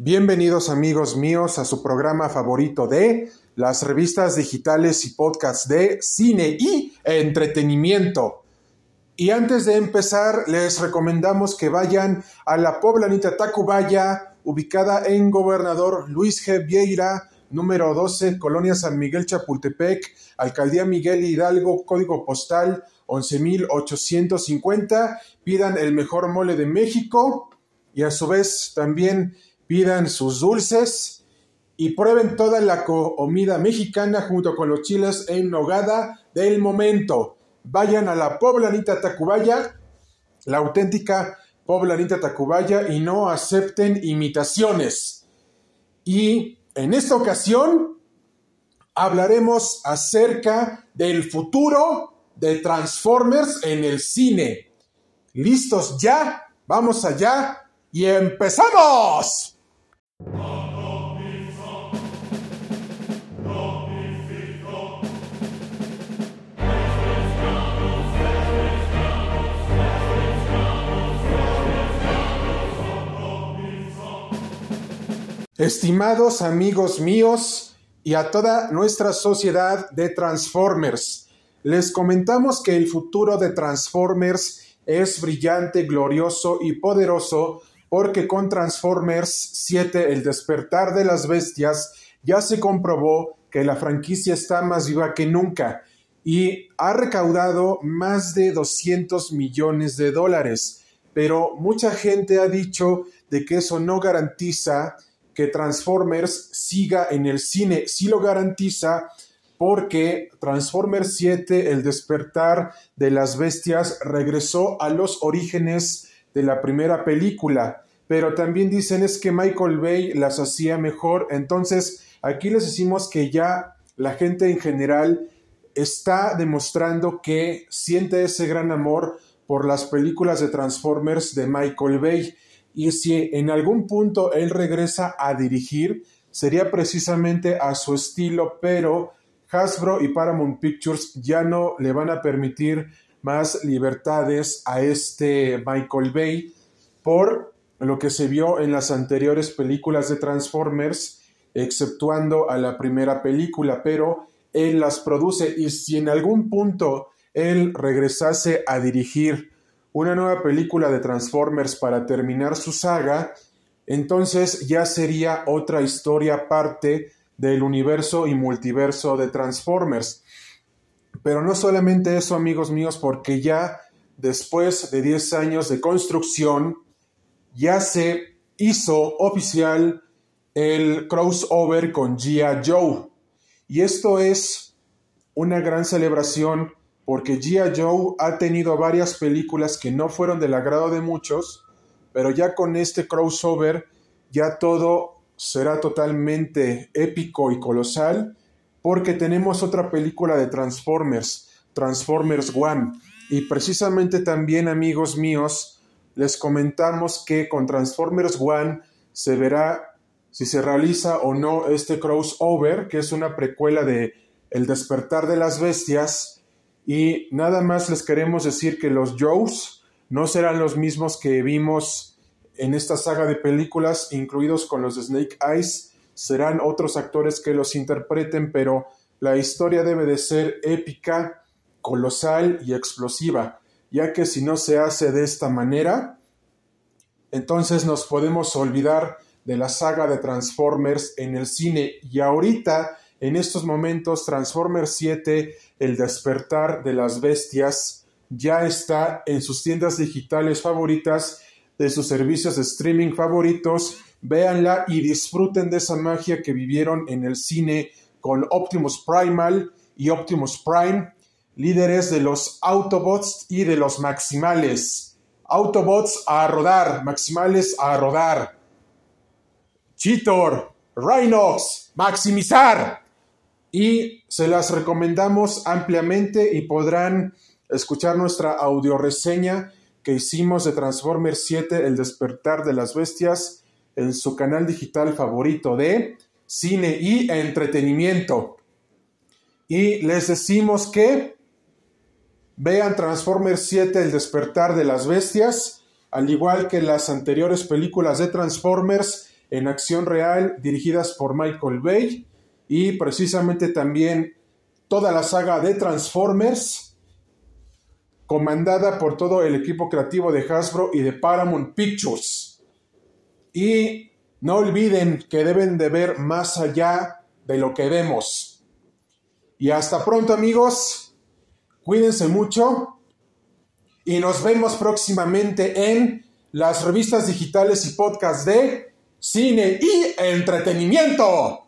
Bienvenidos amigos míos a su programa favorito de las revistas digitales y podcasts de cine y entretenimiento. Y antes de empezar, les recomendamos que vayan a la poblanita Tacubaya, ubicada en Gobernador Luis G. Vieira, número 12, Colonia San Miguel Chapultepec, Alcaldía Miguel Hidalgo, código postal 11850. Pidan el mejor mole de México y a su vez también pidan sus dulces y prueben toda la comida mexicana junto con los chiles en nogada del momento. Vayan a la poblanita Tacubaya, la auténtica poblanita Tacubaya y no acepten imitaciones. Y en esta ocasión hablaremos acerca del futuro de Transformers en el cine. ¿Listos ya? Vamos allá y empezamos. Estimados amigos míos y a toda nuestra sociedad de Transformers, les comentamos que el futuro de Transformers es brillante, glorioso y poderoso porque con Transformers 7, el despertar de las bestias, ya se comprobó que la franquicia está más viva que nunca y ha recaudado más de 200 millones de dólares. Pero mucha gente ha dicho de que eso no garantiza que Transformers siga en el cine. Sí lo garantiza porque Transformers 7, el despertar de las bestias, regresó a los orígenes de la primera película. Pero también dicen es que Michael Bay las hacía mejor. Entonces, aquí les decimos que ya la gente en general está demostrando que siente ese gran amor por las películas de Transformers de Michael Bay y si en algún punto él regresa a dirigir, sería precisamente a su estilo, pero Hasbro y Paramount Pictures ya no le van a permitir más libertades a este Michael Bay por lo que se vio en las anteriores películas de Transformers, exceptuando a la primera película, pero él las produce y si en algún punto él regresase a dirigir una nueva película de Transformers para terminar su saga, entonces ya sería otra historia aparte del universo y multiverso de Transformers. Pero no solamente eso, amigos míos, porque ya después de 10 años de construcción, ya se hizo oficial el crossover con Gia Joe. Y esto es una gran celebración porque G.I. Joe ha tenido varias películas que no fueron del agrado de muchos, pero ya con este crossover ya todo será totalmente épico y colosal, porque tenemos otra película de Transformers, Transformers One, y precisamente también amigos míos, les comentamos que con Transformers One se verá si se realiza o no este crossover, que es una precuela de El despertar de las bestias, y nada más les queremos decir que los Joes no serán los mismos que vimos en esta saga de películas, incluidos con los de Snake Eyes. Serán otros actores que los interpreten, pero la historia debe de ser épica, colosal y explosiva, ya que si no se hace de esta manera, entonces nos podemos olvidar de la saga de Transformers en el cine y ahorita en estos momentos, Transformers 7, El despertar de las bestias, ya está en sus tiendas digitales favoritas, de sus servicios de streaming favoritos. Véanla y disfruten de esa magia que vivieron en el cine con Optimus Primal y Optimus Prime, líderes de los Autobots y de los Maximales. Autobots a rodar, Maximales a rodar. Cheetor, Rhinox, maximizar y se las recomendamos ampliamente y podrán escuchar nuestra audioreseña que hicimos de Transformers 7, El despertar de las bestias, en su canal digital favorito de cine y entretenimiento. Y les decimos que vean Transformers 7, El despertar de las bestias, al igual que las anteriores películas de Transformers, en acción real dirigidas por Michael Bay y precisamente también toda la saga de Transformers comandada por todo el equipo creativo de Hasbro y de Paramount Pictures. Y no olviden que deben de ver más allá de lo que vemos. Y hasta pronto amigos, cuídense mucho y nos vemos próximamente en las revistas digitales y podcasts de cine y entretenimiento.